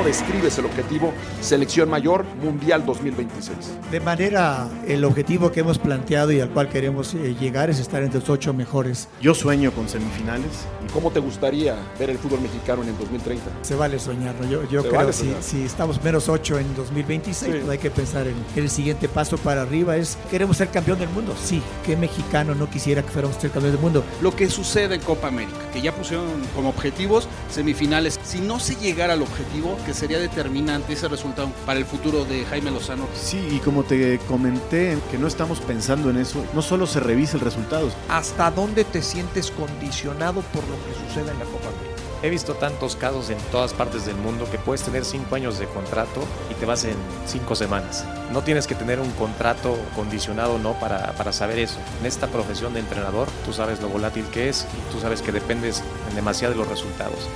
¿Cómo describes el objetivo Selección Mayor Mundial 2026? De manera, el objetivo que hemos planteado y al cual queremos eh, llegar es estar entre los ocho mejores. Yo sueño con semifinales. ¿Y cómo te gustaría ver el fútbol mexicano en el 2030? Se vale soñarlo. Yo, yo creo que si, si, estamos menos ocho en 2026, sí. pues hay que pensar en el siguiente paso para arriba. Es, ¿queremos ser campeón del mundo? Sí. ¿Qué mexicano no quisiera que fuéramos ser campeón del mundo? Lo que sucede en Copa América, que ya pusieron como objetivos semifinales. Si no se llegara al objetivo, que sería determinante ese resultado para el futuro de Jaime Lozano. Sí, y como te comenté, que no estamos pensando en eso, no solo se revisa el resultado. ¿Hasta dónde te sientes condicionado por lo que sucede en la Copa América? He visto tantos casos en todas partes del mundo que puedes tener cinco años de contrato y te vas en cinco semanas. No tienes que tener un contrato condicionado no para, para saber eso. En esta profesión de entrenador, tú sabes lo volátil que es y tú sabes que dependes en demasiado de los resultados.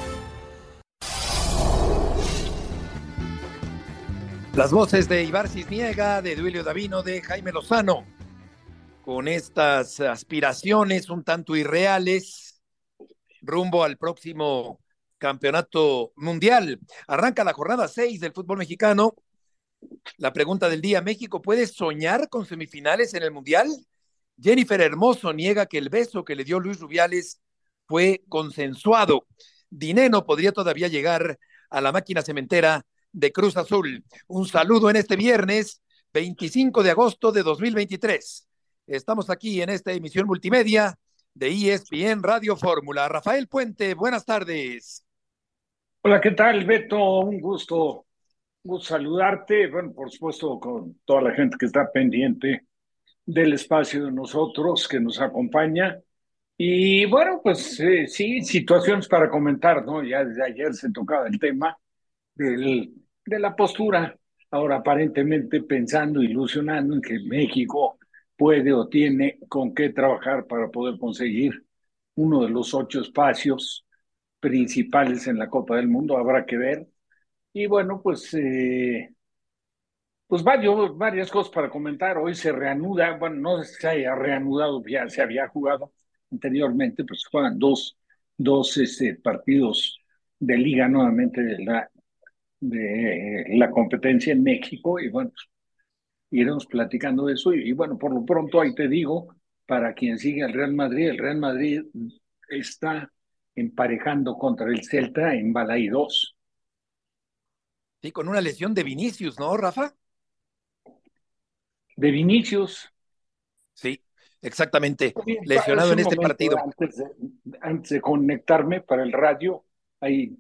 Las voces de Ibar Cisniega, de Duilio Davino, de Jaime Lozano, con estas aspiraciones un tanto irreales rumbo al próximo campeonato mundial. Arranca la jornada 6 del fútbol mexicano. La pregunta del día, ¿México puede soñar con semifinales en el mundial? Jennifer Hermoso niega que el beso que le dio Luis Rubiales fue consensuado. Dineno podría todavía llegar a la máquina cementera de Cruz Azul. Un saludo en este viernes 25 de agosto de 2023. Estamos aquí en esta emisión multimedia de ESPN Radio Fórmula. Rafael Puente, buenas tardes. Hola, ¿qué tal, Beto? Un gusto, un gusto saludarte. Bueno, por supuesto, con toda la gente que está pendiente del espacio de nosotros, que nos acompaña. Y bueno, pues eh, sí, situaciones para comentar, ¿no? Ya desde ayer se tocaba el tema del de la postura, ahora aparentemente pensando, ilusionando en que México puede o tiene con qué trabajar para poder conseguir uno de los ocho espacios principales en la Copa del Mundo, habrá que ver. Y bueno, pues, eh, pues varios, varias cosas para comentar. Hoy se reanuda, bueno, no se haya reanudado, ya se había jugado anteriormente, pues juegan dos, dos este, partidos de liga nuevamente de la de la competencia en México y bueno, iremos platicando de eso y, y, bueno, por lo pronto ahí te digo, para quien sigue al Real Madrid, el Real Madrid está emparejando contra el Celta en Balay 2. Sí, con una lesión de Vinicius, ¿no, Rafa? De Vinicius. Sí, exactamente. Lesionado en este partido. Antes de, antes de conectarme para el radio, ahí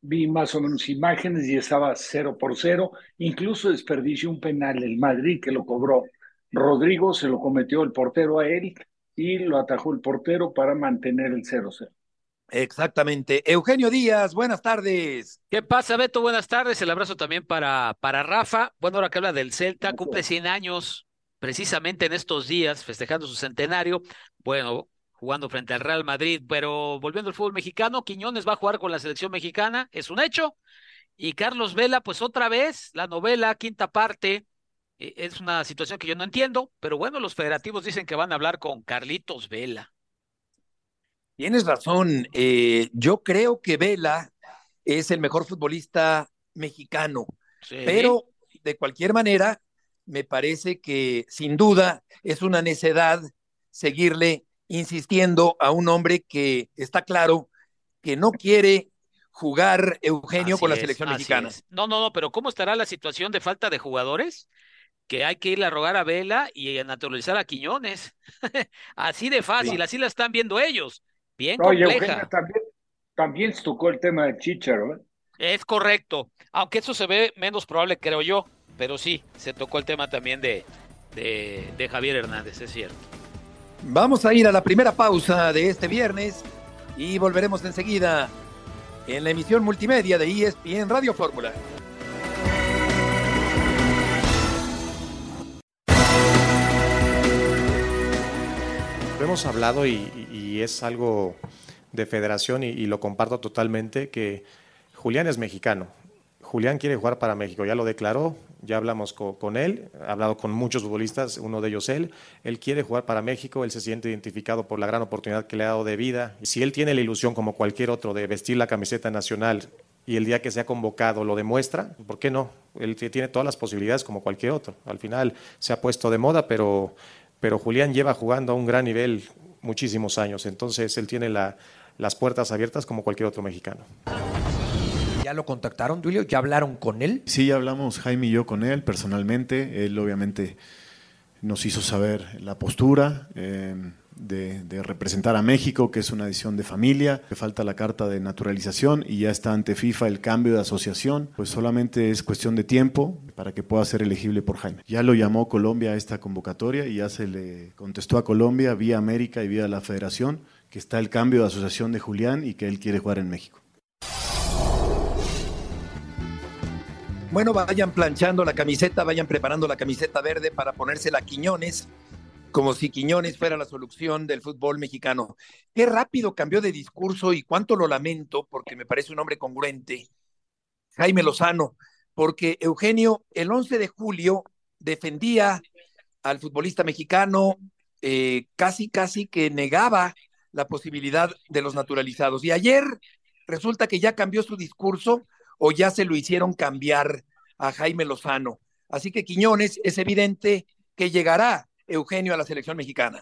vi más o menos imágenes y estaba cero por cero, incluso desperdició un penal el Madrid que lo cobró Rodrigo, se lo cometió el portero a él y lo atajó el portero para mantener el 0-0. Exactamente. Eugenio Díaz, buenas tardes. ¿Qué pasa, Beto? Buenas tardes. El abrazo también para, para Rafa. Bueno, ahora que habla del Celta, cumple 100 años precisamente en estos días, festejando su centenario. Bueno, jugando frente al Real Madrid, pero volviendo al fútbol mexicano, Quiñones va a jugar con la selección mexicana, es un hecho. Y Carlos Vela, pues otra vez, la novela, quinta parte, eh, es una situación que yo no entiendo, pero bueno, los federativos dicen que van a hablar con Carlitos Vela. Tienes razón, eh, yo creo que Vela es el mejor futbolista mexicano, sí. pero de cualquier manera, me parece que sin duda es una necedad seguirle insistiendo a un hombre que está claro que no quiere jugar Eugenio así con la es, selección mexicana. Es. No, no, no, pero ¿cómo estará la situación de falta de jugadores? Que hay que ir a rogar a Vela y a naturalizar a Quiñones. así de fácil, sí. así la están viendo ellos. Bien no, compleja. Eugenio también, también se tocó el tema de Chicharo. ¿eh? Es correcto, aunque eso se ve menos probable, creo yo, pero sí, se tocó el tema también de, de, de Javier Hernández, es cierto. Vamos a ir a la primera pausa de este viernes y volveremos enseguida en la emisión multimedia de ESPN Radio Fórmula. Hemos hablado y, y, es algo de federación y, y lo comparto totalmente que Julián es mexicano. Julián quiere jugar para México, ya lo declaró, Ya hablamos con, él, he hablado con muchos futbolistas, uno de ellos él. Él quiere jugar para México, él se siente identificado por la gran oportunidad que le ha dado de vida. Y si él tiene la ilusión, como cualquier otro, de vestir la camiseta nacional y el día que sea convocado lo demuestra, ¿por qué no? Él tiene todas las posibilidades como cualquier otro. Al final se ha puesto de moda, pero, pero Julián lleva jugando a un gran nivel muchísimos años, entonces él tiene las puertas abiertas como cualquier otro mexicano. ¿Ya lo contactaron, Duilio? ¿Ya hablaron con él? Sí, ya hablamos Jaime y yo con él personalmente. Él obviamente nos hizo saber la postura. Eh, de, representar a México, que es una decisión de familia, que falta la carta de naturalización y ya está ante FIFA el cambio de asociación, pues solamente es cuestión de tiempo para que pueda ser elegible por Jaime. Ya lo llamó Colombia a esta convocatoria y ya se le contestó a Colombia vía América y vía la Federación que está el cambio de asociación de Julián y que él quiere jugar en México. Bueno, vayan planchando la camiseta, vayan preparando la camiseta verde para ponérsela a Quiñones como si Quiñones fuera la solución del fútbol mexicano. Qué rápido cambió de discurso y cuánto lo lamento, porque me parece un hombre congruente. Jaime Lozano, porque Eugenio el 11 de julio defendía al futbolista mexicano, eh, casi, casi que negaba la posibilidad de los naturalizados. Y ayer resulta que ya cambió su discurso o ya se lo hicieron cambiar a Jaime Lozano. Así que Quiñones es evidente que llegará Eugenio a la selección mexicana.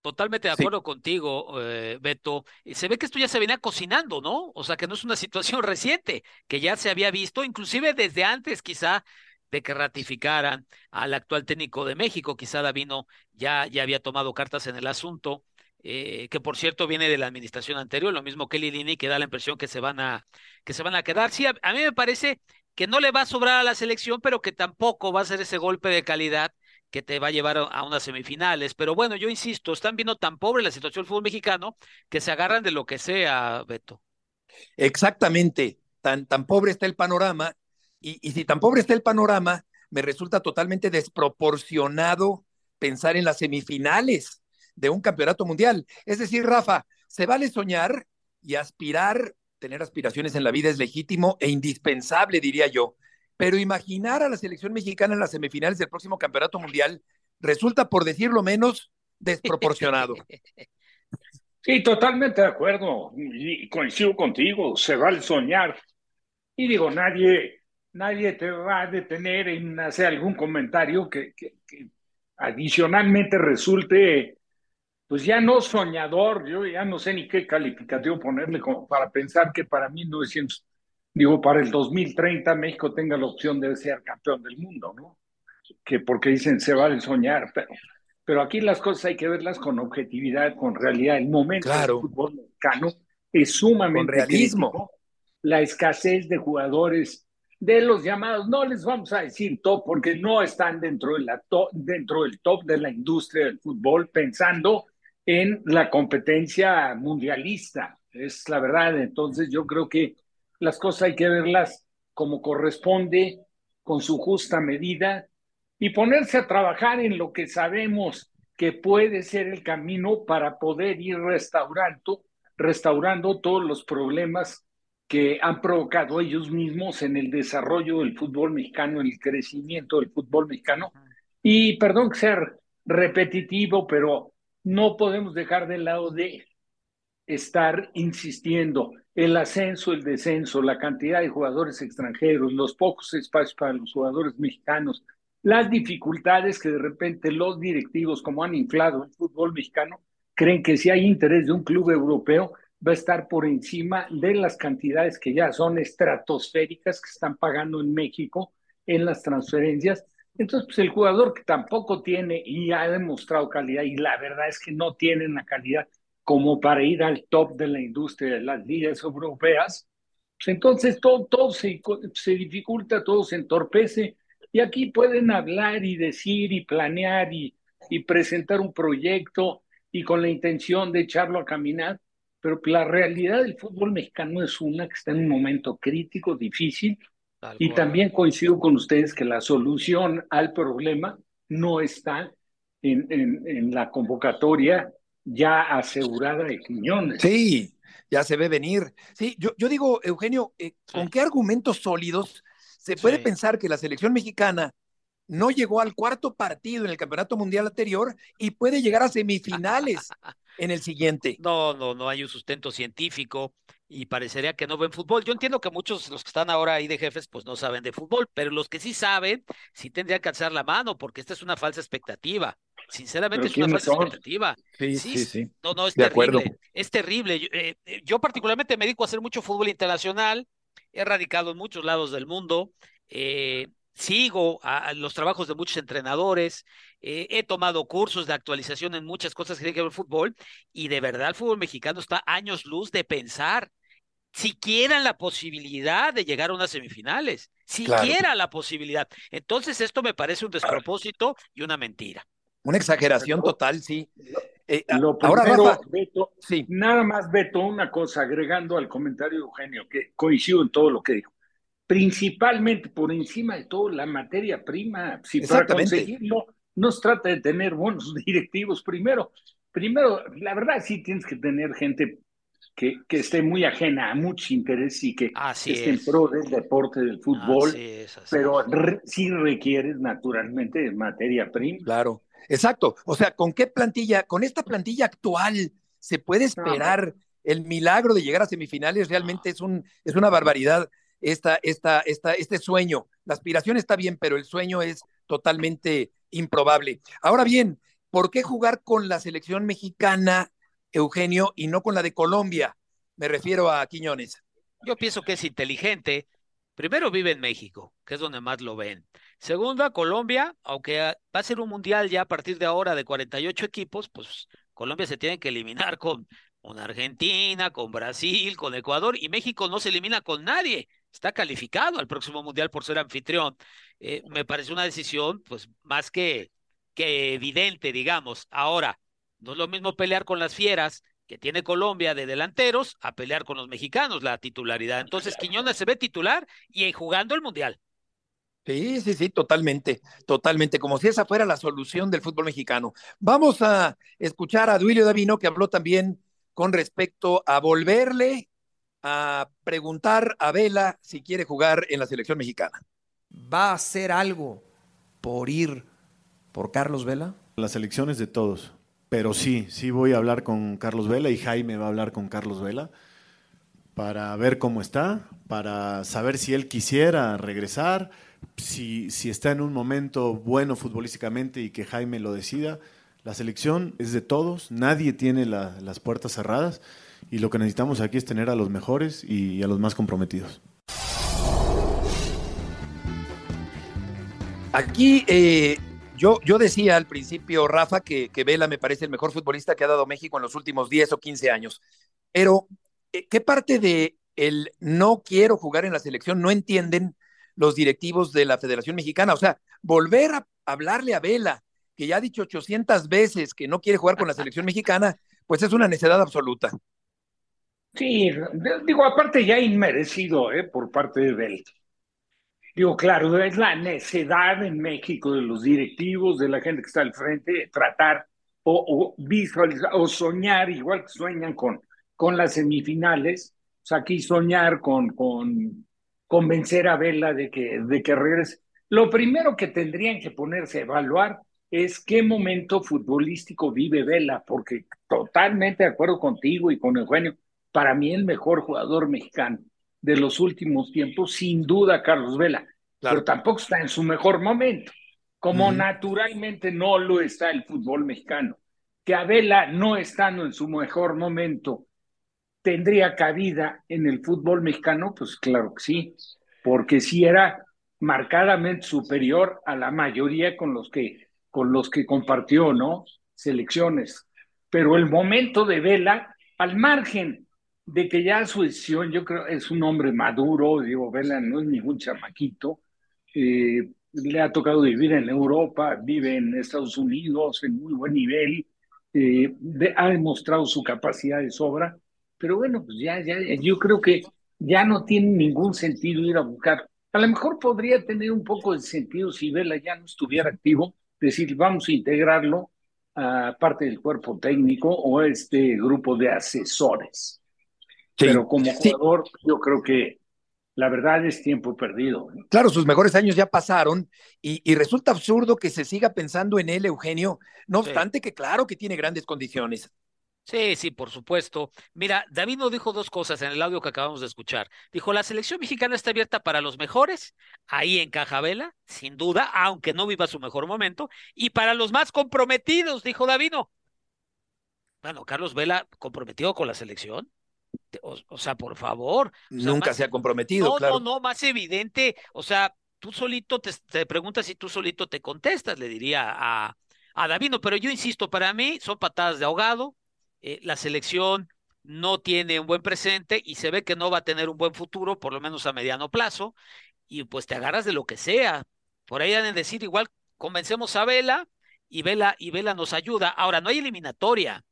Totalmente de acuerdo contigo, eh, Beto. Se ve que esto ya se venía cocinando, ¿no? O sea, que no es una situación reciente, que ya se había visto, inclusive desde antes quizá de que ratificaran al actual técnico de México, quizá Davino ya, ya había tomado cartas en el asunto, eh, que por cierto viene de la administración anterior, lo mismo que Lilini, que da la impresión que se van a, que se van a quedar. Sí, a mí me parece que no le va a sobrar a la selección, pero que tampoco va a ser ese golpe de calidad que te va a llevar a unas semifinales. Pero bueno, yo insisto, están viendo tan pobre la situación del fútbol mexicano que se agarran de lo que sea, Beto. Exactamente, tan, tan pobre está el panorama. Y, y si tan pobre está el panorama, me resulta totalmente desproporcionado pensar en las semifinales de un campeonato mundial. Es decir, Rafa, se vale soñar y aspirar, tener aspiraciones en la vida es legítimo e indispensable, diría yo pero imaginar a la selección mexicana en las semifinales del próximo campeonato mundial resulta, por decirlo menos, desproporcionado. Sí, totalmente de acuerdo. Y coincido contigo, se vale soñar. Y digo, nadie, nadie te va a detener en hacer algún comentario que, que, adicionalmente resulte, pues ya no soñador, yo ya no sé ni qué calificativo ponerle como para pensar que para mí 1900 digo, para el 2030 México tenga la opción de ser campeón del mundo, ¿no? Que porque dicen se vale soñar, pero, pero aquí las cosas hay que verlas con objetividad, con realidad. El momento del fútbol mexicano es sumamente realismo. La escasez de jugadores de los llamados, no les vamos a decir top porque no están dentro, de la dentro del top de la industria del fútbol pensando en la competencia mundialista. Es la verdad. Entonces yo creo que las cosas hay que verlas como corresponde, con su justa medida, y ponerse a trabajar en lo que sabemos que puede ser el camino para poder ir restaurando, restaurando todos los problemas que han provocado ellos mismos en el desarrollo del fútbol mexicano, en el crecimiento del fútbol mexicano. Y perdón que sea repetitivo, pero no podemos dejar de lado de estar insistiendo el ascenso, el descenso, la cantidad de jugadores extranjeros, los pocos espacios para los jugadores mexicanos, las dificultades que de repente los directivos, como han inflado el fútbol mexicano, creen que si hay interés de un club europeo, va a estar por encima de las cantidades que ya son estratosféricas que están pagando en México en las transferencias. Entonces, pues el jugador que tampoco tiene y ha demostrado calidad, y la verdad es que no tienen la calidad como para ir al top de la industria de las ligas europeas, pues entonces todo, todo se, se dificulta, todo se entorpece. Y aquí pueden hablar y decir y planear y, y presentar un proyecto y con la intención de echarlo a caminar, pero la realidad del fútbol mexicano es una que está en un momento crítico, difícil, y también coincido con ustedes que la solución al problema no está en, en, en la convocatoria ya asegurada de Quiñones. Sí, ya se ve venir. Sí, yo, yo digo, Eugenio, eh, ¿con qué argumentos sólidos Se puede pensar que la selección mexicana no llegó al cuarto partido en el Campeonato Mundial anterior y puede llegar a semifinales en el siguiente. No, no, no hay un sustento científico y parecería que no ven fútbol. Yo entiendo que muchos de los que están ahora ahí de jefes pues no saben de fútbol, pero los que sí saben sí tendrían que alzar la mano porque esta es una falsa expectativa. Sinceramente es una falsa expectativa. Sí, sí, sí, No, no, es terrible. Es terrible. Yo, eh, yo, particularmente me dedico a hacer mucho fútbol internacional. He radicado en muchos lados del mundo. Eh, sigo a, los trabajos de muchos entrenadores, eh, he tomado cursos de actualización en muchas cosas que tienen que ver con el fútbol y de verdad el fútbol mexicano está años luz de pensar siquiera la posibilidad de llegar a unas semifinales, siquiera la posibilidad. Entonces esto me parece un despropósito y una mentira. Una exageración total, sí. Eh, ahora, Beto, sí. nada más, Beto, una cosa, agregando al comentario de Eugenio, que coincido en todo lo que dijo principalmente por encima de todo la materia prima. Si para conseguirlo no se trata de tener buenos directivos primero. Primero, la verdad sí tienes que tener gente que, que esté muy ajena a mucho interés y que esté en pro del deporte del fútbol, pero sí requieres naturalmente de materia prima. Claro, exacto. O sea, ¿con qué plantilla, con esta plantilla actual se puede esperar el milagro de llegar a semifinales? Realmente es, un, es una barbaridad esta, esta, esta, este sueño. La aspiración está bien, pero el sueño es totalmente improbable. Ahora bien, ¿por qué jugar con la selección mexicana, Eugenio, y no con la de Colombia? Me refiero a Quiñones. Yo pienso que es inteligente. Primero vive en México, que es donde más lo ven. Segundo, a Colombia, aunque va a ser un mundial ya a partir de ahora de 48 equipos, pues Colombia se tiene que eliminar con, con Argentina, con Brasil, con Ecuador, y México no se elimina con nadie está calificado al próximo mundial por ser anfitrión. Eh, me parece una decisión, pues, más que, que evidente, digamos. Ahora, no es lo mismo pelear con las fieras que tiene Colombia de delanteros a pelear con los mexicanos la titularidad. Entonces, Quiñones se ve titular y jugando el mundial. Sí, sí, sí, totalmente, totalmente, como si esa fuera la solución del fútbol mexicano. Vamos a escuchar a Duilio Davino, que habló también con respecto a volverle a preguntar a Vela si quiere jugar en la selección mexicana. ¿Va a hacer algo por ir por Carlos Vela? Las elecciones de todos, pero sí, sí voy a hablar con Carlos Vela y Jaime va a hablar con Carlos Vela para ver cómo está, para saber si él quisiera regresar, si, si está en un momento bueno futbolísticamente y que Jaime lo decida. La selección es de todos, nadie tiene las puertas cerradas y lo que necesitamos aquí es tener a los mejores y a los más comprometidos. Aquí eh, yo, yo decía al principio, Rafa, que, que, Vela me parece el mejor futbolista que ha dado México en los últimos 10 o 15 años. Pero, eh, ¿qué parte de el no quiero jugar en la selección no entienden los directivos de la Federación Mexicana? O sea, volver a hablarle a Vela, que ya ha dicho 800 veces que no quiere jugar con la selección mexicana, pues es una necedad absoluta. Sí, digo, aparte ya inmerecido ¿eh? por parte de Belt. Digo, claro, es la necedad en México de los directivos, de la gente que está al frente, tratar o, visualizar o soñar, igual que sueñan con, con las semifinales, o sea, aquí soñar con, con convencer a Vela de que, de que regrese. Lo primero que tendrían que ponerse a evaluar es qué momento futbolístico vive Vela, porque totalmente de acuerdo contigo y con Eugenio, para mí el mejor jugador mexicano de los últimos tiempos, sin duda Carlos Vela, pero tampoco está en su mejor momento, como naturalmente no lo está el fútbol mexicano. Que a Vela no estando en su mejor momento tendría cabida en el fútbol mexicano, pues claro que sí, porque sí era marcadamente superior a la mayoría con los que con los que compartió, ¿no? Selecciones. Pero el momento de Vela, al margen de que ya su decisión, yo creo, es un hombre maduro, digo, Vela no es ningún chamaquito, eh, le ha tocado vivir en Europa, vive en Estados Unidos en muy buen nivel, eh, ha demostrado su capacidad de sobra, pero bueno, pues ya, ya, yo creo que ya no tiene ningún sentido ir a buscar. A lo mejor podría tener un poco de sentido si Vela ya no estuviera activo, decir, vamos a integrarlo a parte del cuerpo técnico o a este grupo de asesores pero como jugador, yo creo que la verdad es tiempo perdido. Claro, sus mejores años ya pasaron y, resulta absurdo que se siga pensando en él, Eugenio, no obstante que claro que tiene grandes condiciones. Sí, sí, por supuesto. Mira, David nos dijo dos cosas en el audio que acabamos de escuchar. Dijo, la selección mexicana está abierta para los mejores, ahí en Cajabela, sin duda, aunque no viva su mejor momento, y para los más comprometidos, dijo Davino. Bueno, Carlos Vela comprometido con la selección. O, sea, por favor. Nunca se ha comprometido, no, claro. No, no, más evidente. O sea, tú solito te, te preguntas si tú solito te contestas, le diría a, a Davino, pero yo insisto, para mí son patadas de ahogado eh, la selección no tiene un buen presente y se ve que no va a tener un buen futuro, por lo menos a mediano plazo, y pues te agarras de lo que sea. Por ahí han de decir, igual convencemos a Vela y Vela y Vela nos ayuda. Ahora, no hay eliminatoria.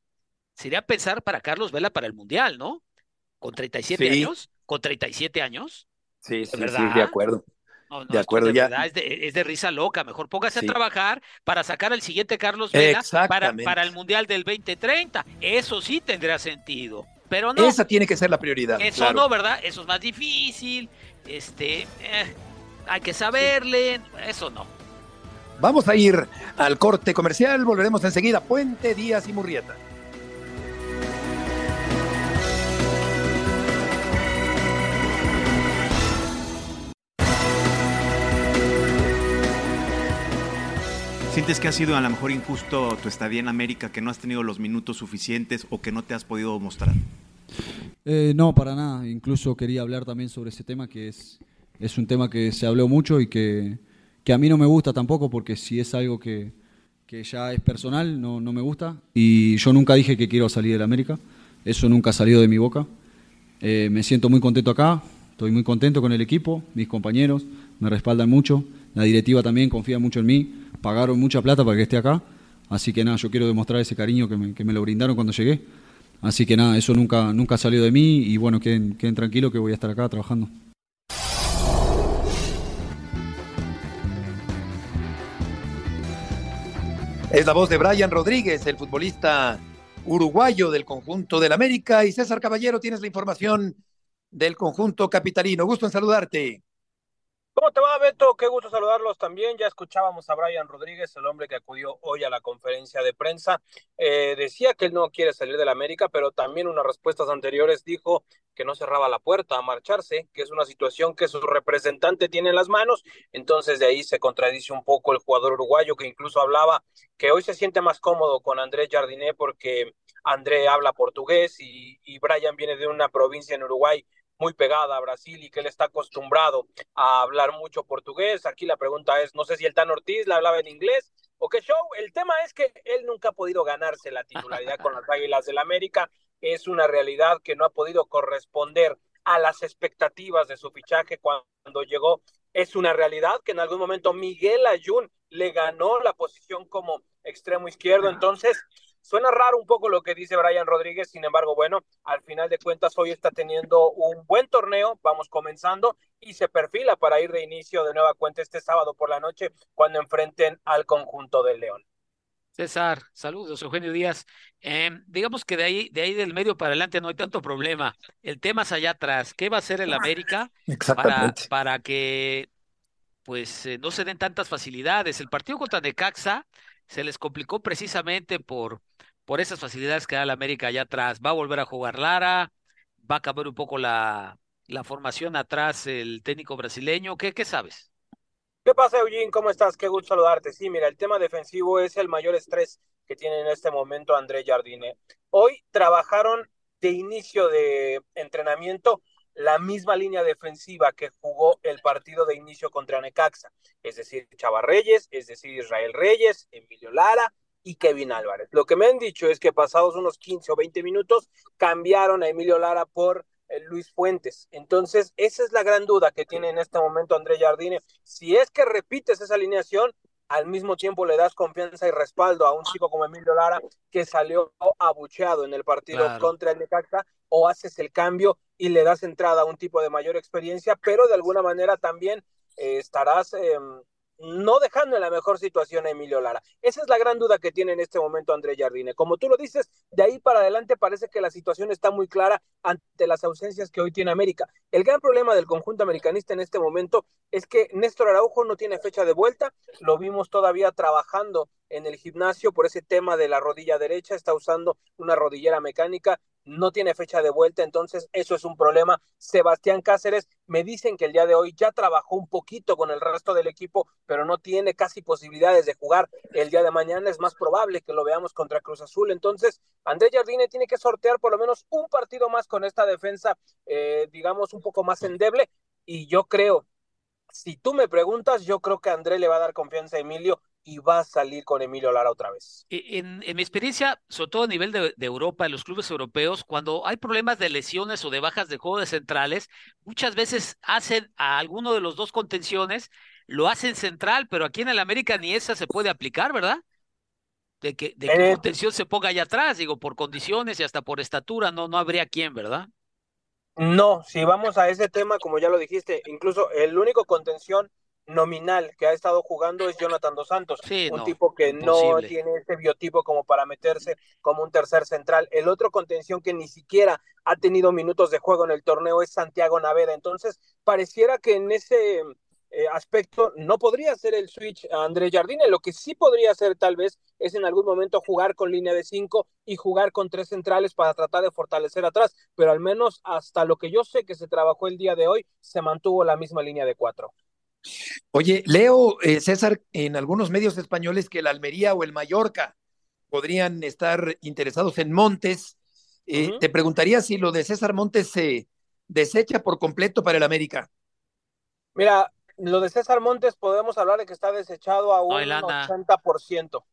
Sería pensar para Carlos Vela para el Mundial, ¿no? Con 37 años, con 37 años. Sí, sí, sí, de acuerdo de acuerdo, ya. es, de, risa loca. Mejor póngase a trabajar para sacar al siguiente Carlos Vela para, para el Mundial del 2030. Eso sí tendrá sentido. Pero no. Esa tiene que ser la prioridad. Eso no, ¿verdad? Eso es más difícil. Este, eh, hay que saberle. Eso no. Vamos a ir al corte comercial. Volveremos enseguida. Puente, Díaz y Murrieta. ¿Sientes que ha sido a lo mejor injusto tu estadía en América, que no has tenido los minutos suficientes o que no te has podido mostrar? Eh, no, para nada. Incluso quería hablar también sobre ese tema, que es, es un tema que se habló mucho y que, que a mí no me gusta tampoco, porque si es algo que, que ya es personal, no, no, me gusta. Y yo nunca dije que quiero salir de América. Eso nunca ha salido de mi boca. Eh, me siento muy contento acá, estoy muy contento con el equipo, mis compañeros me respaldan mucho, la directiva también confía mucho en mí pagaron mucha plata para que esté acá. Así que nada, yo quiero demostrar ese cariño que me, lo brindaron cuando llegué. Así que nada, eso nunca, nunca salió de mí y bueno, queden, queden tranquilos que voy a estar acá trabajando. Es la voz de Brian Rodríguez, el futbolista uruguayo del conjunto del América. Y César Caballero, tienes la información del conjunto capitalino. Gusto en saludarte. ¿Cómo te va, Beto? Qué gusto saludarlos también. Ya escuchábamos a Brian Rodríguez, el hombre que acudió hoy a la conferencia de prensa. Eh, decía que él no quiere salir de la América, pero también unas respuestas anteriores dijo que no cerraba la puerta a marcharse, que es una situación que su representante tiene en las manos. Entonces de ahí se contradice un poco el jugador uruguayo que incluso hablaba que hoy se siente más cómodo con Andrés Jardiné porque André habla portugués y, y Brian viene de una provincia en Uruguay muy pegada a Brasil y que él está acostumbrado a hablar mucho portugués. Aquí la pregunta es, no sé si el Tan Ortiz le hablaba en inglés o qué show. El tema es que él nunca ha podido ganarse la titularidad con las Águilas del América. Es una realidad que no ha podido corresponder a las expectativas de su fichaje cuando llegó. Es una realidad que en algún momento Miguel Ayun le ganó la posición como extremo izquierdo. Entonces, Suena raro un poco lo que dice Brian Rodríguez, sin embargo, bueno, al final de cuentas hoy está teniendo un buen torneo, vamos comenzando y se perfila para ir de inicio de nueva cuenta este sábado por la noche cuando enfrenten al conjunto del León. César, saludos, Eugenio Díaz. Em, digamos que de ahí, de ahí del medio para adelante no hay tanto problema. El tema es allá atrás. ¿Qué va a hacer el América para, para que pues eh, no se den tantas facilidades? El partido contra Necaxa se les complicó precisamente por, por esas facilidades que da la América allá atrás. Va a volver a jugar Lara, va a cambiar un poco la, la formación atrás el técnico brasileño. ¿Qué, qué sabes? ¿Qué pasa, Eugene? ¿Cómo estás? Qué gusto saludarte. Sí, mira, el tema defensivo es el mayor estrés que tiene en este momento André Jardine. Hoy trabajaron de inicio de entrenamiento la misma línea defensiva que jugó el partido de inicio contra Necaxa, es decir, Chava Reyes, es decir, Israel Reyes, Emilio Lara y Kevin Álvarez. Lo que me han dicho es que pasados unos 15 o 20 minutos cambiaron a Emilio Lara por eh, Luis Fuentes. Entonces, esa es la gran duda que tiene en este momento André Jardine. Si es que repites esa alineación, al mismo tiempo le das confianza y respaldo a un chico como Emilio Lara que salió abucheado en el partido contra el Necaxa o haces el cambio y le das entrada a un tipo de mayor experiencia, pero de alguna manera también eh, estarás em, no dejando en la mejor situación a Emilio Lara. Esa es la gran duda que tiene en este momento André Jardine. Como tú lo dices, de ahí para adelante parece que la situación está muy clara ante las ausencias que hoy tiene América. El gran problema del conjunto americanista en este momento es que Néstor Araujo no tiene fecha de vuelta, lo vimos todavía trabajando en el gimnasio por ese tema de la rodilla derecha, está usando una rodillera mecánica, no tiene fecha de vuelta, entonces eso es un problema. Sebastián Cáceres, me dicen que el día de hoy ya trabajó un poquito con el resto del equipo, pero no tiene casi posibilidades de jugar. El día de mañana, es más probable que lo veamos contra Cruz Azul, entonces André Jardine tiene que sortear por lo menos un partido más con esta defensa, eh, digamos, un poco más endeble, y yo creo, si tú me preguntas, yo creo que André le va a dar confianza a Emilio y va a salir con Emilio Lara otra vez. E, en, mi experiencia, sobre todo a nivel de, Europa, en los clubes europeos, cuando hay problemas de lesiones o de bajas de juego de centrales, muchas veces hacen a alguno de los dos contenciones, lo hacen central, pero aquí en el América ni esa se puede aplicar, ¿verdad? De que, de que eh, contención se ponga allá atrás, digo, por condiciones y hasta por estatura, no, no habría quien, ¿verdad? No, si vamos a ese tema, como ya lo dijiste, incluso el único contención nominal que ha estado jugando es Jonathan Dos Santos, un tipo que no tiene ese biotipo como para meterse como un tercer central. El otro contención que ni siquiera ha tenido minutos de juego en el torneo es Santiago Naveda. Entonces, pareciera que en ese eh, aspecto no podría hacer el switch a Andrés Jardine. Lo que sí podría hacer tal vez es en algún momento jugar con línea de cinco y jugar con tres centrales para tratar de fortalecer atrás, pero al menos hasta lo que yo sé que se trabajó el día de hoy, se mantuvo la misma línea de cuatro. Oye, leo, eh, César, en algunos medios españoles que el Almería o el Mallorca podrían estar interesados en Montes. Eh, te preguntaría si lo de César Montes se desecha por completo para el América. Mira, lo de César Montes podemos hablar de que está desechado a un 80%.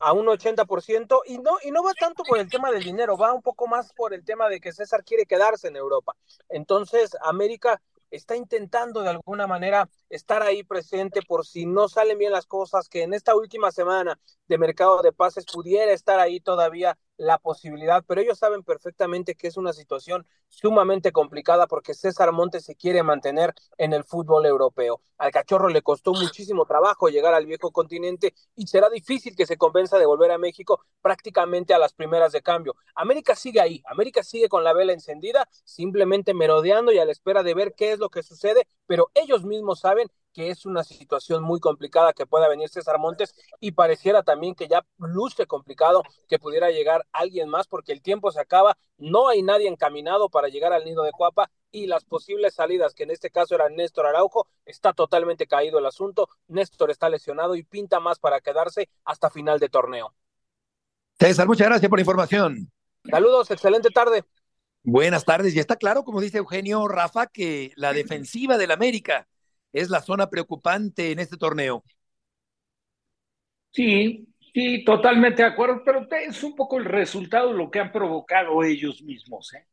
A un 80%. Y no, y no va tanto por el tema del dinero, va un poco más por el tema de que César quiere quedarse en Europa. Entonces, América está intentando de alguna manera estar ahí presente por si no salen bien las cosas, que en esta última semana de mercado de pases pudiera estar ahí todavía la posibilidad, pero ellos saben perfectamente que es una situación sumamente complicada porque César Montes se quiere mantener en el fútbol europeo. Al cachorro le costó muchísimo trabajo llegar al viejo continente y será difícil que se convenza de volver a México prácticamente a las primeras de cambio. América sigue ahí, América sigue con la vela encendida, simplemente merodeando y a la espera de ver qué es lo que sucede, pero ellos mismos saben que es una situación muy complicada que pueda venir César Montes y pareciera también que ya luce complicado que pudiera llegar alguien más porque el tiempo se acaba, no hay nadie encaminado para llegar al nido de Cuapa y las posibles salidas, que en este caso era Néstor Araujo, está totalmente caído el asunto, Néstor está lesionado y pinta más para quedarse hasta final de torneo. César, muchas gracias por la información. Saludos, excelente tarde. Buenas tardes, y está claro, como dice Eugenio Rafa, que la defensiva del América es la zona preocupante en este torneo. Sí, sí, totalmente de acuerdo, pero es un poco el resultado lo que han provocado ellos mismos, ¿eh?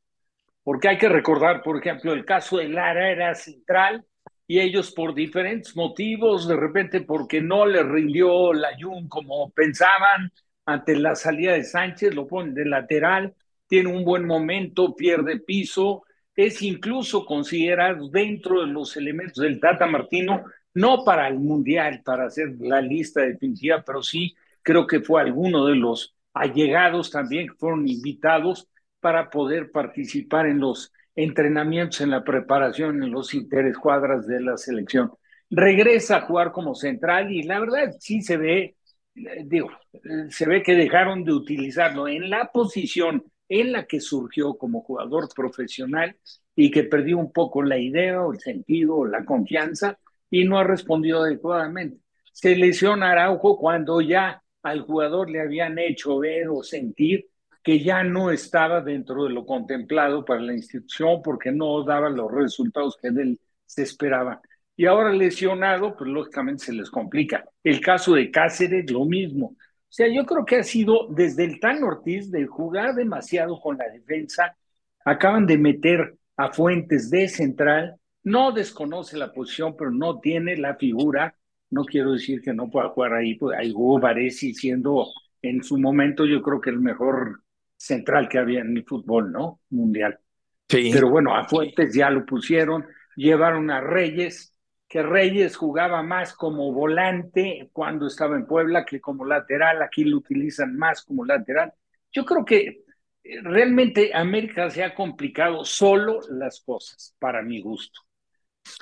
Porque hay que recordar, por ejemplo, el caso de Lara era central y ellos por diferentes motivos, de repente porque no les rindió la Jun como pensaban ante la salida de Sánchez, lo ponen de lateral, tiene un buen momento, pierde piso, es incluso considerado dentro de los elementos del Tata Martino, no para el Mundial, para hacer la lista definitiva, pero sí creo que fue alguno de los allegados también que fueron invitados para poder participar en los entrenamientos, en la preparación, en los interescuadras de la selección. Regresa a jugar como central y la verdad sí se ve, eh, digo, eh, se ve que dejaron de utilizarlo en la posición en la que surgió como jugador profesional y que perdió un poco la idea o el sentido o la confianza y no ha respondido adecuadamente. Se lesiona Araujo cuando ya al jugador le habían hecho ver o sentir que ya no estaba dentro de lo contemplado para la institución porque no daba los resultados que de él se esperaban. Y ahora lesionado, pues lógicamente se les complica. El caso de Cáceres, lo mismo. O sea, yo creo que ha sido desde el Tan Ortiz de jugar demasiado con la defensa. Acaban de meter a Fuentes de central. No desconoce la posición, pero no tiene la figura. No quiero decir que no pueda jugar ahí. Pues ahí jugó Varesi siendo en su momento, yo creo que el mejor central que había en el fútbol, ¿no? Mundial. Sí. Pero bueno, a Fuentes ya lo pusieron, llevaron a Reyes, que Reyes jugaba más como volante cuando estaba en Puebla que como lateral, aquí lo utilizan más como lateral. Yo creo que eh, realmente América se ha complicado solo las cosas, para mi gusto.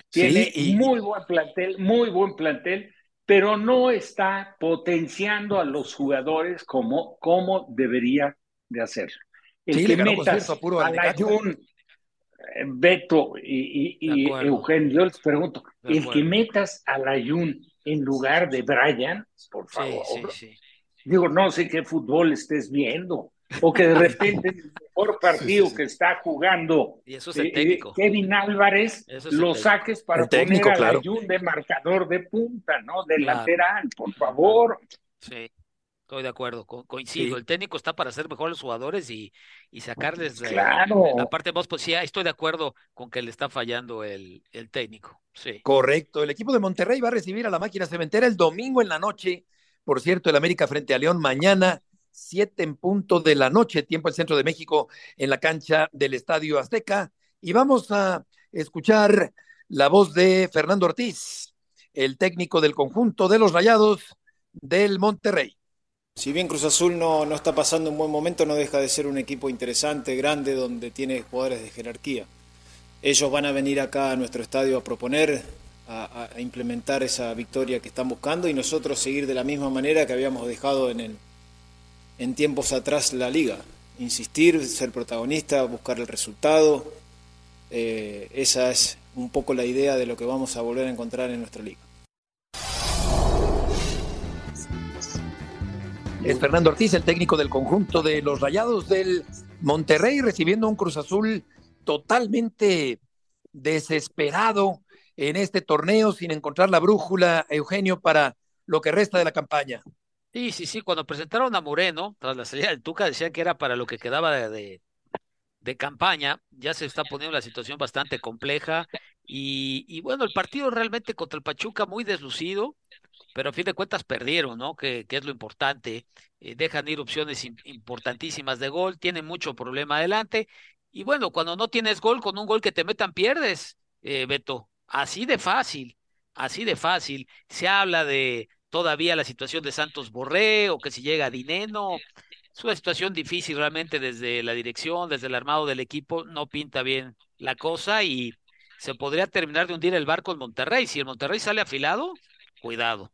Tiene muy buen plantel, muy buen plantel, pero no está potenciando a los jugadores como, como debería de hacerlo. El que metas a eh, Beto y, Eugenio, yo les pregunto, el que metas a la Jun en lugar de Brian, por favor. Digo, no sé qué fútbol estés viendo o que de repente el mejor partido que está jugando y eso es el eh, técnico. Kevin Álvarez lo saques para poner a la de marcador de punta, ¿no? De lateral, por favor. Sí. Estoy de acuerdo, coincido. El técnico está para hacer mejor a los jugadores y, y sacarles claro. la parte más pues sí, estoy de acuerdo con que le está fallando el, el técnico. Sí. Correcto. El equipo de Monterrey va a recibir a la máquina cementera el domingo en la noche. Por cierto, el América frente a León mañana siete en punto de la noche, tiempo el centro de México, en la cancha del Estadio Azteca. Y vamos a escuchar la voz de Fernando Ortiz, el técnico del conjunto de los Rayados del Monterrey. Si bien Cruz Azul no, no está pasando un buen momento, no deja de ser un equipo interesante, grande, donde tiene jugadores de jerarquía. Ellos van a venir acá a nuestro estadio a proponer, a, implementar esa victoria que están buscando y nosotros seguir de la misma manera que habíamos dejado en el, en tiempos atrás la liga. Insistir, ser protagonista, buscar el resultado. Eh, esa es un poco la idea de lo que vamos a volver a encontrar en nuestra liga. Es Fernando Ortiz, el técnico del conjunto de los Rayados del Monterrey, recibiendo un Cruz Azul totalmente desesperado en este torneo, sin encontrar la brújula, Eugenio, para lo que resta de la campaña. Sí, sí, sí, cuando presentaron a Moreno, tras la salida del Tuca, decían que era para lo que quedaba de, campaña, ya se está poniendo la situación bastante compleja. Y, y, bueno, el partido realmente contra el Pachuca muy deslucido, pero a fin de cuentas perdieron, ¿no? Que, que es lo importante, eh, dejan ir opciones importantísimas de gol, tienen mucho problema adelante y bueno, cuando no tienes gol, con un gol que te metan pierdes, eh, Beto, así de fácil, así de fácil, se habla de todavía la situación de Santos Borré o que si llega Dineno. Es una situación difícil realmente desde la dirección, desde el armado del equipo, no pinta bien la cosa y se podría terminar de hundir el barco en Monterrey. Si el Monterrey sale afilado, cuidado.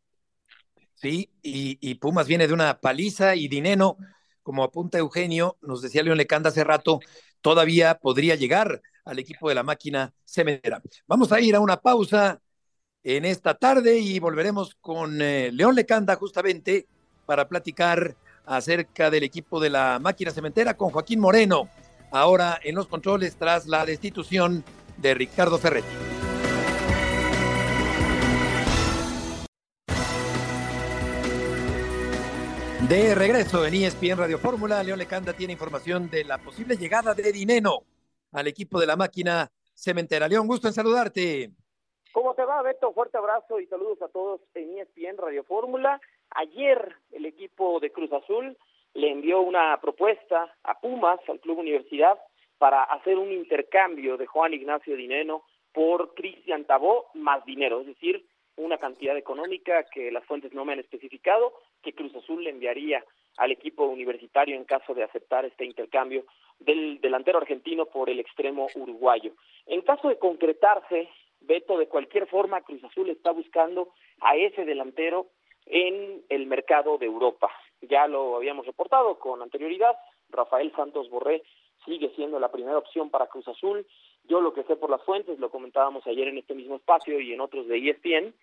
Sí, y, Pumas viene de una paliza y Dineno, como apunta Eugenio, nos decía León Lecanda hace rato, todavía podría llegar al equipo de la máquina cementera. Vamos a ir a una pausa en esta tarde y volveremos con eh, León Lecanda justamente para platicar acerca del equipo de la máquina cementera con Joaquín Moreno, ahora en los controles tras la destitución de Ricardo Ferretti. De regreso en ESPN Radio Fórmula, León Lecanda tiene información de la posible llegada de Dineno al equipo de la máquina cementera. León, gusto en saludarte. ¿Cómo te va, Beto? Fuerte abrazo y saludos a todos en ESPN Radio Fórmula. Ayer el equipo de Cruz Azul le envió una propuesta a Pumas, al Club Universidad, para hacer un intercambio de Juan Ignacio Dineno por Cristian Tabó más dinero, es decir, una cantidad económica que las fuentes no me han especificado, que Cruz Azul le enviaría al equipo universitario en caso de aceptar este intercambio del delantero argentino por el extremo uruguayo. En caso de concretarse Beto, de cualquier forma, Cruz Azul está buscando a ese delantero en el mercado de Europa. Ya lo habíamos reportado con anterioridad, Rafael Santos Borré sigue siendo la primera opción para Cruz Azul. Yo lo que sé por las fuentes, lo comentábamos ayer en este mismo espacio y en otros de ESPN,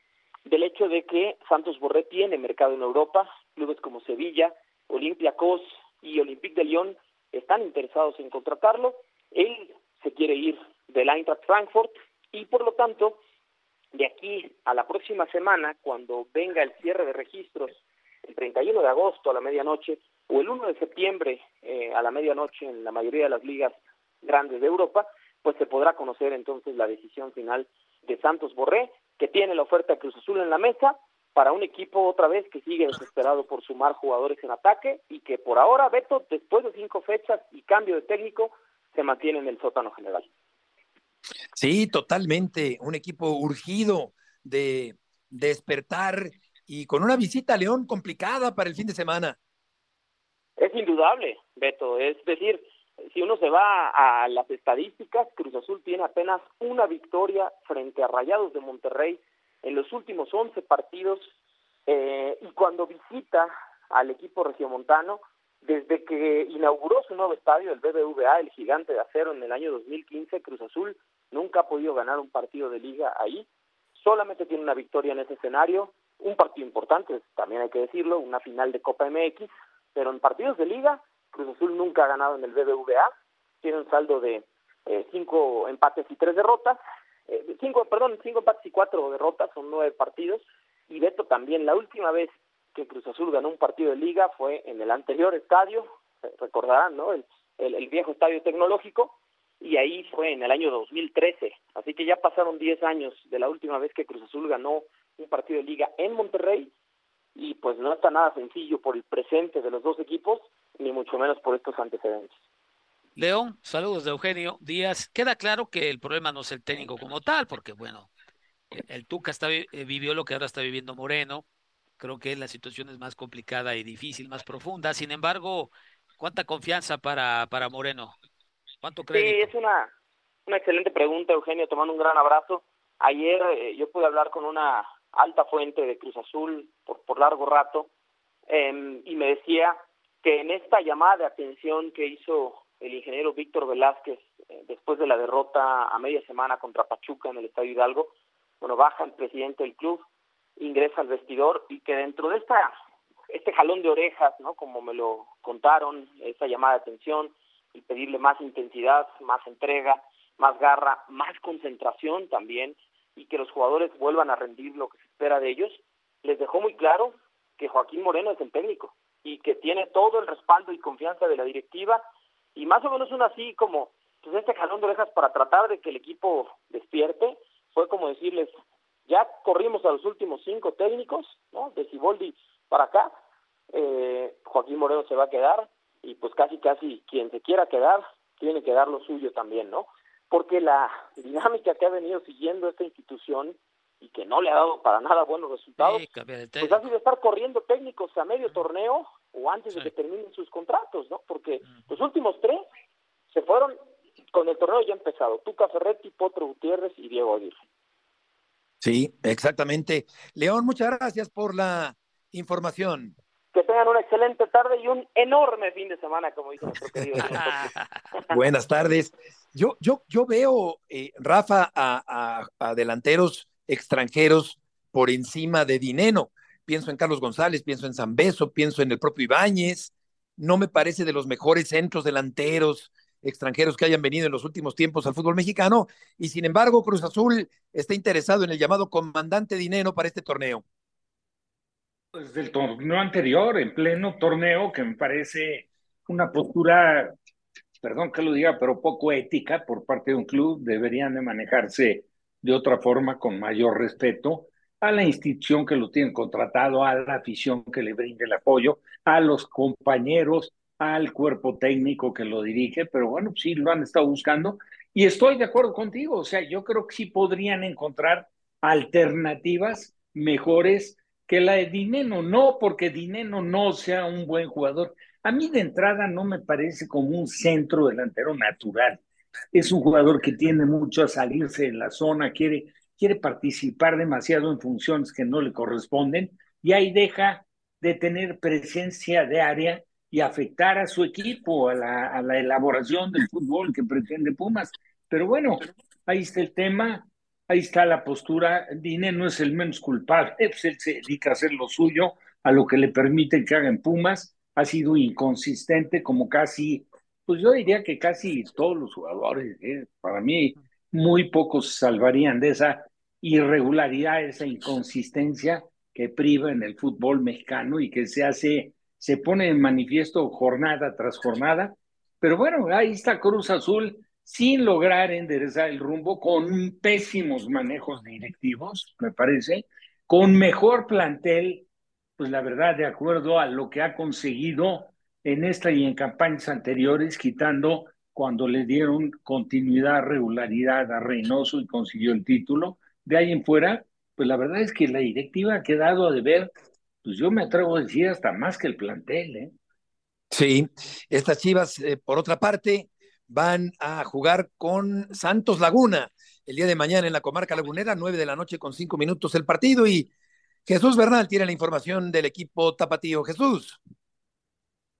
del hecho de que Santos Borré tiene mercado en Europa, clubes como Sevilla, Olympiacos y Olympique de Lyon están interesados en contratarlo. Él se quiere ir del Eintracht Frankfurt, y por lo tanto, de aquí a la próxima semana, cuando venga el cierre de registros, el 31 de agosto a la medianoche o el 1 de septiembre eh, a la medianoche en la mayoría de las ligas grandes de Europa, pues se podrá conocer entonces la decisión final de Santos Borré, que tiene la oferta de Cruz Azul en la mesa para un equipo otra vez que sigue desesperado por sumar jugadores en ataque y que por ahora, Beto, después de cinco fechas y cambio de técnico, se mantiene en el sótano general. Sí, totalmente. Un equipo urgido de despertar y con una visita a León complicada para el fin de semana. Es indudable, Beto. Es decir, si uno se va a las estadísticas, Cruz Azul tiene apenas una victoria frente a Rayados de Monterrey en los últimos 11 partidos eh, y cuando visita al equipo regiomontano, desde que inauguró su nuevo estadio, el BBVA, el gigante de acero, en el año 2015, Cruz Azul nunca ha podido ganar un partido de liga ahí, solamente tiene una victoria en ese escenario, un partido importante, también hay que decirlo, una final de Copa MX, pero en partidos de liga, Cruz Azul nunca ha ganado en el BBVA, tiene un saldo de eh, cinco empates y tres derrotas, eh, cinco, perdón, cinco empates y cuatro derrotas, son nueve partidos, y Beto también, la última vez que Cruz Azul ganó un partido de liga fue en el anterior estadio, recordarán, ¿no? El, el, viejo estadio tecnológico, y ahí fue en el año 2013. Así que ya pasaron 10 años de la última vez que Cruz Azul ganó un partido de liga en Monterrey, y pues no está nada sencillo por el presente de los dos equipos, ni mucho menos por estos antecedentes. León, saludos de Eugenio Díaz. Queda claro que el problema no es el técnico como tal, porque bueno, el Tuca está, eh, vivió lo que ahora está viviendo Moreno. Creo que la situación es más complicada y difícil, más profunda. Sin embargo, ¿cuánta confianza para, para Moreno? ¿Cuánto crédito? Sí, es una, una excelente pregunta, Eugenio. Tomando un gran abrazo. Ayer eh, yo pude hablar con una alta fuente de Cruz Azul por, por largo rato em, y me decía que en esta llamada de atención que hizo el ingeniero Víctor Velázquez eh, después de la derrota a media semana contra Pachuca en el Estadio Hidalgo, bueno, baja el presidente del club, ingresa al vestidor y que dentro de esta este jalón de orejas, ¿no? Como me lo contaron, esa llamada de atención y pedirle más intensidad, más entrega, más garra, más concentración también y que los jugadores vuelvan a rendir lo que se espera de ellos, les dejó muy claro que Joaquín Moreno es el técnico y que tiene todo el respaldo y confianza de la directiva. Y más o menos un así como pues este jalón de orejas para tratar de que el equipo despierte fue como decirles ya corrimos a los últimos cinco técnicos no de Ciboldi para acá eh, Joaquín Moreno se va a quedar y pues casi casi quien se quiera quedar tiene que dar lo suyo también no porque la dinámica que ha venido siguiendo esta institución y que no le ha dado para nada buenos resultados, pues ha sido estar corriendo técnicos a medio torneo o antes de que terminen sus contratos, ¿no? Porque los últimos tres se fueron con el torneo ya empezado, Tuca Ferretti, Potro Gutiérrez y Diego Aguirre. Sí, exactamente. León, muchas gracias por la información. Que tengan una excelente tarde y un enorme fin de semana, como dice nuestro querido. Buenas tardes. Yo, yo, yo veo, eh, Rafa, a, a, delanteros extranjeros por encima de Dineno. Pienso en Carlos González, pienso en Zambeso, pienso en el propio Ibáñez. No me parece de los mejores centros delanteros extranjeros que hayan venido en los últimos tiempos al fútbol mexicano. Y sin embargo, Cruz Azul está interesado en el llamado comandante Dineno para este torneo. Desde el torneo anterior, en pleno torneo, que me parece una postura perdón que lo diga, pero poco ética por parte de un club, deberían de manejarse de otra forma, con mayor respeto a la institución que lo tiene contratado, a la afición que le brinde el apoyo, a los compañeros, al cuerpo técnico que lo dirige, pero bueno, sí lo han estado buscando. Y estoy de acuerdo contigo, o sea, yo creo que sí podrían encontrar alternativas mejores que la de Dineno, no porque Dineno no sea un buen jugador, a mí de entrada no me parece como un centro delantero natural. Es un jugador que tiene mucho a salirse de la zona, quiere, quiere participar demasiado en funciones que no le corresponden y ahí deja de tener presencia de área y afectar a su equipo, a la, a la elaboración del fútbol que pretende Pumas. Pero bueno, ahí está el tema, ahí está la postura. Dine no es el menos culpable, pues se dedica a hacer lo suyo, a lo que le permite que haga en Pumas ha sido inconsistente como casi, pues yo diría que casi todos los jugadores. ¿eh? Para mí, muy pocos salvarían de esa irregularidad, esa inconsistencia que priva en el fútbol mexicano y que se hace, se pone en manifiesto jornada tras jornada. Pero bueno, ahí está Cruz Azul sin lograr enderezar el rumbo, con pésimos manejos directivos, me parece, con mejor plantel pues la verdad, de acuerdo a lo que ha conseguido en esta y en campañas anteriores, quitando cuando le dieron continuidad, regularidad a Reynoso y consiguió el título, de ahí en fuera, pues la verdad es que la directiva ha quedado de ver, pues yo me atrevo a decir hasta más que el plantel, ¿eh? Sí, estas Chivas, eh, por otra parte, van a jugar con Santos Laguna el día de mañana en la comarca lagunera, nueve de la noche con cinco minutos el partido y Jesús Bernal tiene la información del equipo Tapatío. Jesús.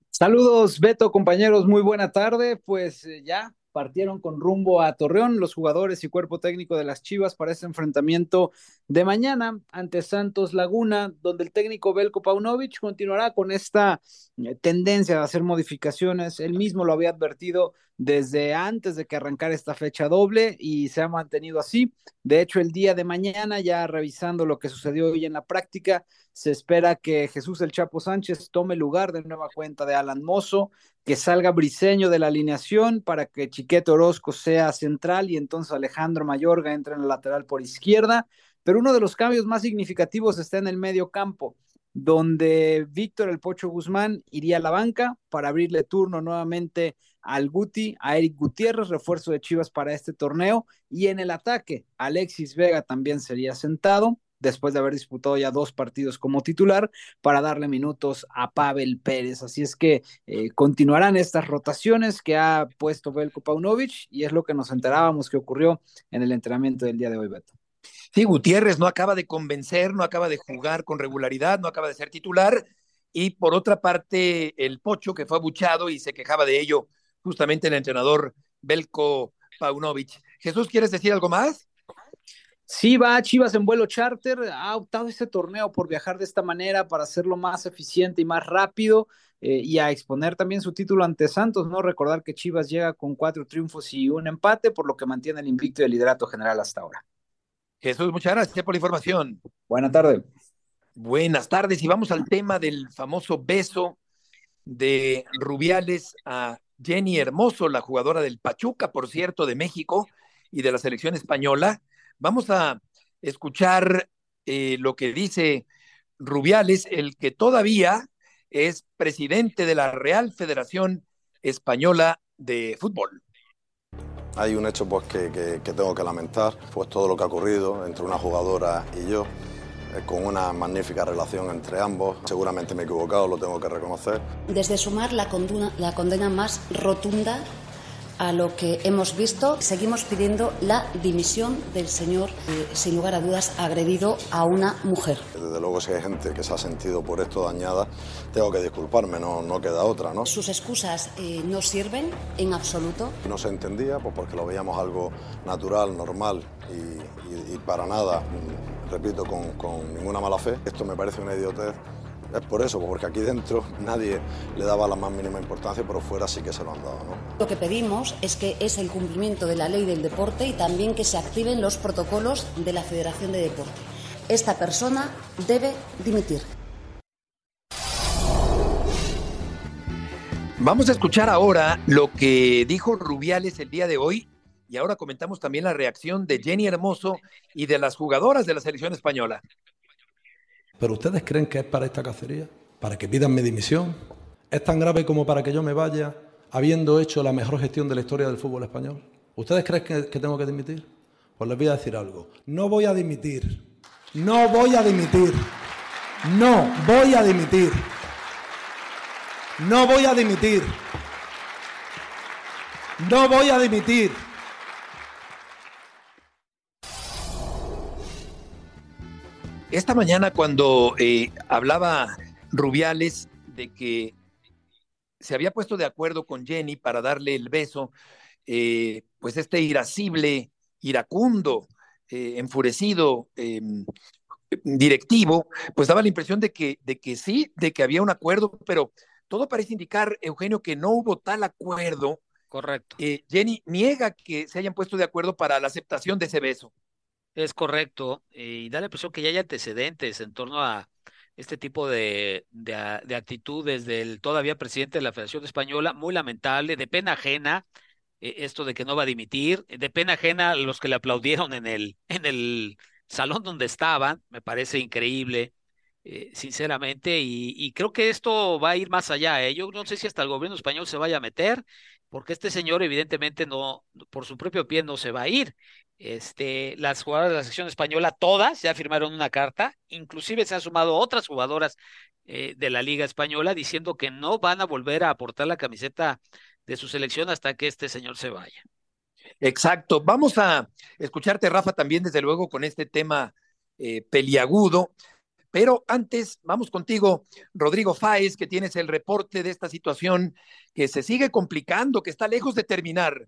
Saludos, Beto, compañeros, muy buena tarde. Pues eh, ya partieron con rumbo a Torreón los jugadores y cuerpo técnico de las Chivas para ese enfrentamiento de mañana ante Santos Laguna, donde el técnico Belko Paunovic continuará con esta eh, tendencia de hacer modificaciones. Él mismo lo había advertido desde antes de que arrancara esta fecha doble y se ha mantenido así. De hecho, el día de mañana, ya revisando lo que sucedió hoy en la práctica, se espera que Jesús el Chapo Sánchez tome lugar de nueva cuenta de Alan Mozo, que salga Briseño de la alineación para que Chiquete Orozco sea central y entonces Alejandro Mayorga entre en el lateral por izquierda. Pero uno de los cambios más significativos está en el medio campo, donde Víctor el Pocho Guzmán iría a la banca para abrirle turno nuevamente al Guti, a Eric Gutiérrez, refuerzo de Chivas para este torneo, y en el ataque, Alexis Vega también sería sentado, después de haber disputado ya dos partidos como titular, para darle minutos a Pavel Pérez. Así es que eh, continuarán estas rotaciones que ha puesto Belko Paunovic y es lo que nos enterábamos que ocurrió en el entrenamiento del día de hoy, Beto. Sí, Gutiérrez no acaba de convencer, no acaba de jugar con regularidad, no acaba de ser titular. Y por otra parte, el Pocho, que fue abuchado y se quejaba de ello justamente el entrenador Belko Paunovic. Jesús, ¿quieres decir algo más? Sí, va Chivas en vuelo charter, ha optado este torneo por viajar de esta manera para hacerlo más eficiente y más rápido eh, y a exponer también su título ante Santos, ¿no? Recordar que Chivas llega con cuatro triunfos y un empate, por lo que mantiene el invicto y el liderato general hasta ahora. Jesús, muchas gracias por la información. Buenas tardes. Buenas tardes y vamos al tema del famoso beso de Rubiales a Jenny Hermoso, la jugadora del Pachuca, por cierto, de México y de la selección española Vamos a escuchar eh, lo que dice Rubiales, el que todavía es presidente de la Real Federación Española de Fútbol. Hay un hecho pues, que, que, tengo que lamentar, pues todo lo que ha ocurrido entre una jugadora y yo, eh, con una magnífica relación entre ambos. Seguramente me he equivocado, lo tengo que reconocer. Desde sumar la condena, la condena más rotunda a lo que hemos visto, seguimos pidiendo la dimisión del señor, que sin lugar a dudas, ha agredido a una mujer. Desde luego, si hay gente que se ha sentido por esto dañada, tengo que disculparme, no, no queda otra, ¿no? Sus excusas eh, no sirven en absoluto. No se entendía, pues porque lo veíamos algo natural, normal y, para nada, repito, con, con ninguna mala fe. Esto me parece una idiotez es por eso, porque aquí dentro nadie le daba la más mínima importancia, pero fuera sí que se lo han dado. ¿no? Lo que pedimos es que es el cumplimiento de la ley del deporte y también que se activen los protocolos de la Federación de Deporte. Esta persona debe dimitir. Vamos a escuchar ahora lo que dijo Rubiales el día de hoy y ahora comentamos también la reacción de Jenny Hermoso y de las jugadoras de la selección española. ¿Pero ustedes creen que es para esta cacería? ¿Para que pidan mi dimisión? ¿Es tan grave como para que yo me vaya habiendo hecho la mejor gestión de la historia del fútbol español? ¿Ustedes creen que, tengo que dimitir? Pues les voy a decir algo. No voy a dimitir. No voy a dimitir. No voy a dimitir. No voy a dimitir. No voy a dimitir. Esta mañana cuando eh, hablaba Rubiales de que se había puesto de acuerdo con Jenny para darle el beso, eh, pues este irascible, iracundo, eh, enfurecido em, directivo, pues daba la impresión de que, de que sí, de que había un acuerdo, pero todo parece indicar, Eugenio, que no hubo tal acuerdo. Correcto. Jenny niega que se hayan puesto de acuerdo para la aceptación de ese beso. Es correcto, y da la impresión que ya hay antecedentes en torno a este tipo de, de, actitudes del todavía presidente de la Federación Española, muy lamentable, de pena ajena, eh, esto de que no va a dimitir, de pena ajena los que le aplaudieron en el, en el salón donde estaban, me parece increíble, eh, sinceramente, y, creo que esto va a ir más allá. ¿eh? Yo no sé si hasta el gobierno español se vaya a meter, porque este señor evidentemente no, por su propio pie no se va a ir. Este, las jugadoras de la sección española, todas ya firmaron una carta, inclusive se han sumado otras jugadoras eh, de la Liga Española diciendo que no van a volver a aportar la camiseta de su selección hasta que este señor se vaya. Exacto. Vamos a escucharte, Rafa, también desde luego con este tema eh, peliagudo. Pero antes, vamos contigo, Rodrigo Fáez, que tienes el reporte de esta situación que se sigue complicando, que está lejos de terminar.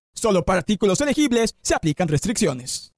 Solo para artículos elegibles se aplican restricciones.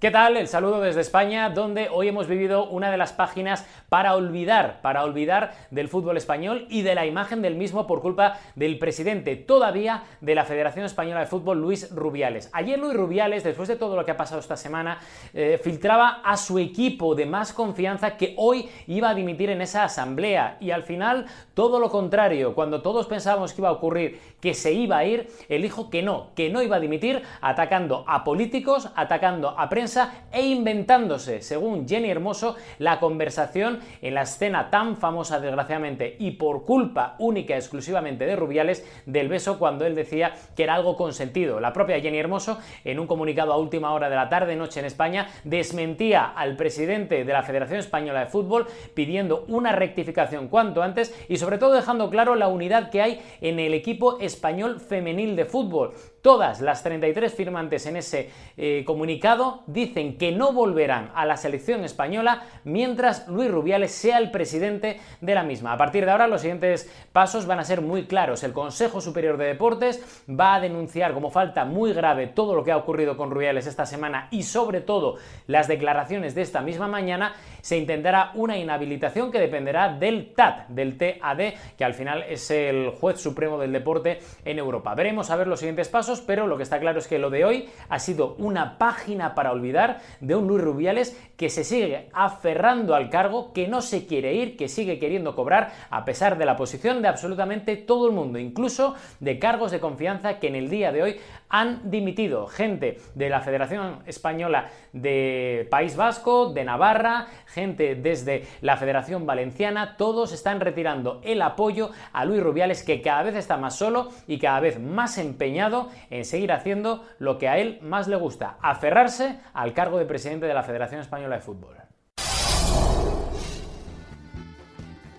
¿Qué tal? El saludo desde España, donde hoy hemos vivido una de las páginas para olvidar, para olvidar del fútbol español y de la imagen del mismo por culpa del presidente todavía de la Federación Española de Fútbol, Luis Rubiales. Ayer Luis Rubiales, después de todo lo que ha pasado esta semana, eh, filtraba a su equipo de más confianza que hoy iba a dimitir en esa asamblea y al final todo lo contrario, cuando todos pensábamos que iba a ocurrir, que se iba a ir, él dijo que no, que no iba a dimitir, atacando a políticos, atacando a prensa e inventándose, según Jenny Hermoso, la conversación en la escena tan famosa, desgraciadamente, y por culpa única exclusivamente de Rubiales, del beso cuando él decía que era algo consentido. La propia Jenny Hermoso, en un comunicado a última hora de la tarde, noche en España, desmentía al presidente de la Federación Española de Fútbol pidiendo una rectificación cuanto antes y sobre todo dejando claro la unidad que hay en el equipo español femenil de fútbol. Todas las 33 firmantes en ese eh, comunicado dicen que no volverán a la selección española mientras Luis Rubiales sea el presidente de la misma. A partir de ahora los siguientes pasos van a ser muy claros. El Consejo Superior de Deportes va a denunciar como falta muy grave todo lo que ha ocurrido con Rubiales esta semana y sobre todo las declaraciones de esta misma mañana. Se intentará una inhabilitación que dependerá del TAD, del TAD, que al final es el juez supremo del deporte en Europa. Veremos a ver los siguientes pasos pero lo que está claro es que lo de hoy ha sido una página para olvidar de un Luis Rubiales que se sigue aferrando al cargo, que no se quiere ir, que sigue queriendo cobrar a pesar de la posición de absolutamente todo el mundo, incluso de cargos de confianza que en el día de hoy han dimitido gente de la Federación Española de País Vasco, de Navarra, gente desde la Federación Valenciana, todos están retirando el apoyo a Luis Rubiales que cada vez está más solo y cada vez más empeñado en seguir haciendo lo que a él más le gusta, aferrarse al cargo de presidente de la Federación Española de Fútbol.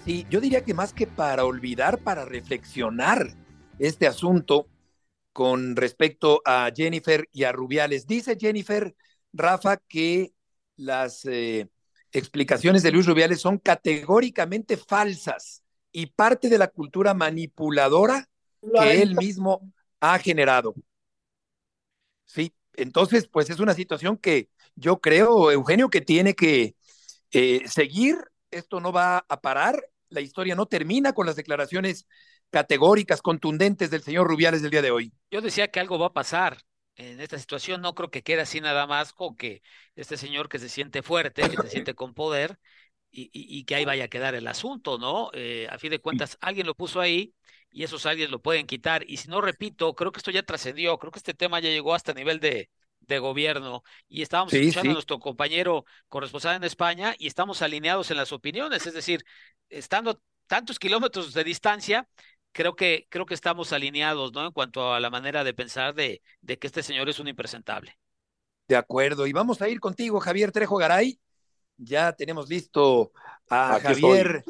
Sí, yo diría que más que para olvidar, para reflexionar este asunto con respecto a Jennifer y a Rubiales. Dice Jennifer, Rafa, que las eh, explicaciones de Luis Rubiales son categóricamente falsas y parte de la cultura manipuladora que él mismo ha generado. Sí, entonces, pues es una situación que yo creo, Eugenio, que tiene que eh, seguir. Esto no va a parar. La historia no termina con las declaraciones categóricas, contundentes del señor Rubiales del día de hoy. Yo decía que algo va a pasar en esta situación. No creo que quede así nada más con que este señor que se siente fuerte, que se siente con poder y, que ahí vaya a quedar el asunto, ¿no? Eh, a fin de cuentas, alguien lo puso ahí y esos alguien lo pueden quitar. Y si no repito, creo que esto ya trascendió, creo que este tema ya llegó hasta nivel de, de gobierno y estábamos escuchando a nuestro compañero corresponsal en España y estamos alineados en las opiniones, es decir, estando tantos kilómetros de distancia, creo que, creo que estamos alineados, ¿no? En cuanto a la manera de pensar de, de que este señor es un impresentable. De acuerdo, y vamos a ir contigo, Javier Trejo Garay. Ya tenemos listo a Javier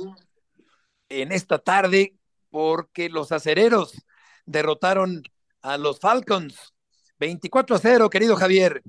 en esta tarde porque los acereros derrotaron a los Falcons 24 a 0, querido Javier.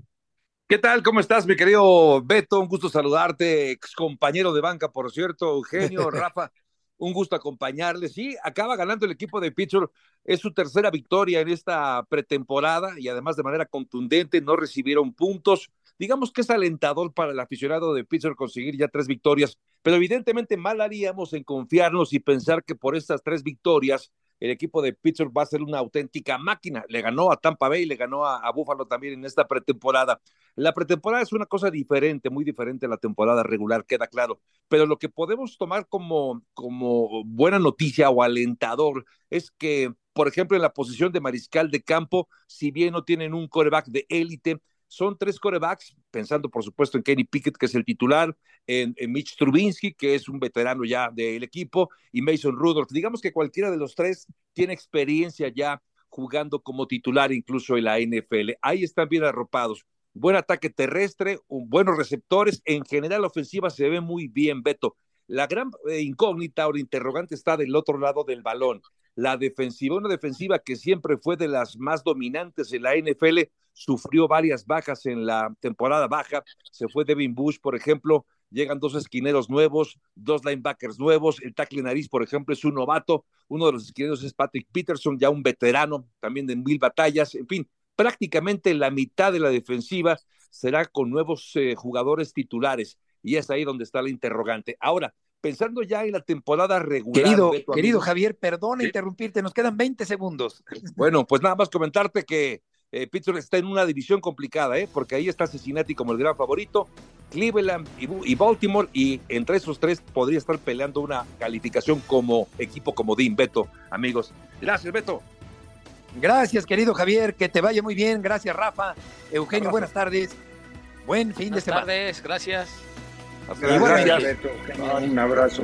¿Qué tal? ¿Cómo estás, mi querido Beto? Un gusto saludarte, ex compañero de banca, por cierto, Eugenio, Rafa. Un gusto acompañarles. Sí, acaba ganando el equipo de Pittsburgh. Es su tercera victoria en esta pretemporada y además de manera contundente no recibieron puntos. Digamos que es alentador para el aficionado de Pittsburgh conseguir ya tres victorias, pero evidentemente mal haríamos en confiarnos y pensar que por estas tres victorias el equipo de Pittsburgh va a ser una auténtica máquina. Le ganó a Tampa Bay, le ganó a, Buffalo también en esta pretemporada. La pretemporada es una cosa diferente, muy diferente a la temporada regular, queda claro. Pero lo que podemos tomar como, como buena noticia o alentador es que, por ejemplo, en la posición de mariscal de campo, si bien no tienen un coreback de élite, son tres corebacks, pensando por supuesto en Kenny Pickett, que es el titular, en, Mitch Trubinsky, que es un veterano ya del equipo, y Mason Rudolph. Digamos que cualquiera de los tres tiene experiencia ya jugando como titular incluso en la NFL. Ahí están bien arropados. Buen ataque terrestre, buenos receptores. En general, la ofensiva se ve muy bien, Beto. La gran eh, incógnita o interrogante está del otro lado del balón. La defensiva, una defensiva que siempre fue de las más dominantes en la NFL, sufrió varias bajas en la temporada baja. Se fue Devin Bush, por ejemplo. Llegan dos esquineros nuevos, dos linebackers nuevos. El tackle nariz, por ejemplo, es un novato. Uno de los esquineros es Patrick Peterson, ya un veterano, también de mil batallas. En fin, prácticamente la mitad de la defensiva será con nuevos eh, jugadores titulares. Y es ahí donde está la interrogante. Ahora, pensando ya en la temporada regular. Querido, Beto, querido amigo, Javier, perdona ¿sí? interrumpirte, nos quedan 20 segundos. Bueno, pues nada más comentarte que eh, Pittsburgh está en una división complicada, ¿eh? porque ahí está Cincinnati como el gran favorito, Cleveland y, y, Baltimore, y entre esos tres podría estar peleando una calificación como equipo comodín, Beto, amigos. Gracias, Beto. Gracias, querido Javier, que te vaya muy bien. Gracias, Rafa. Eugenio, buenas tardes. Buen fin buenas de semana. tardes, gracias. Gracias, Beto. Un abrazo.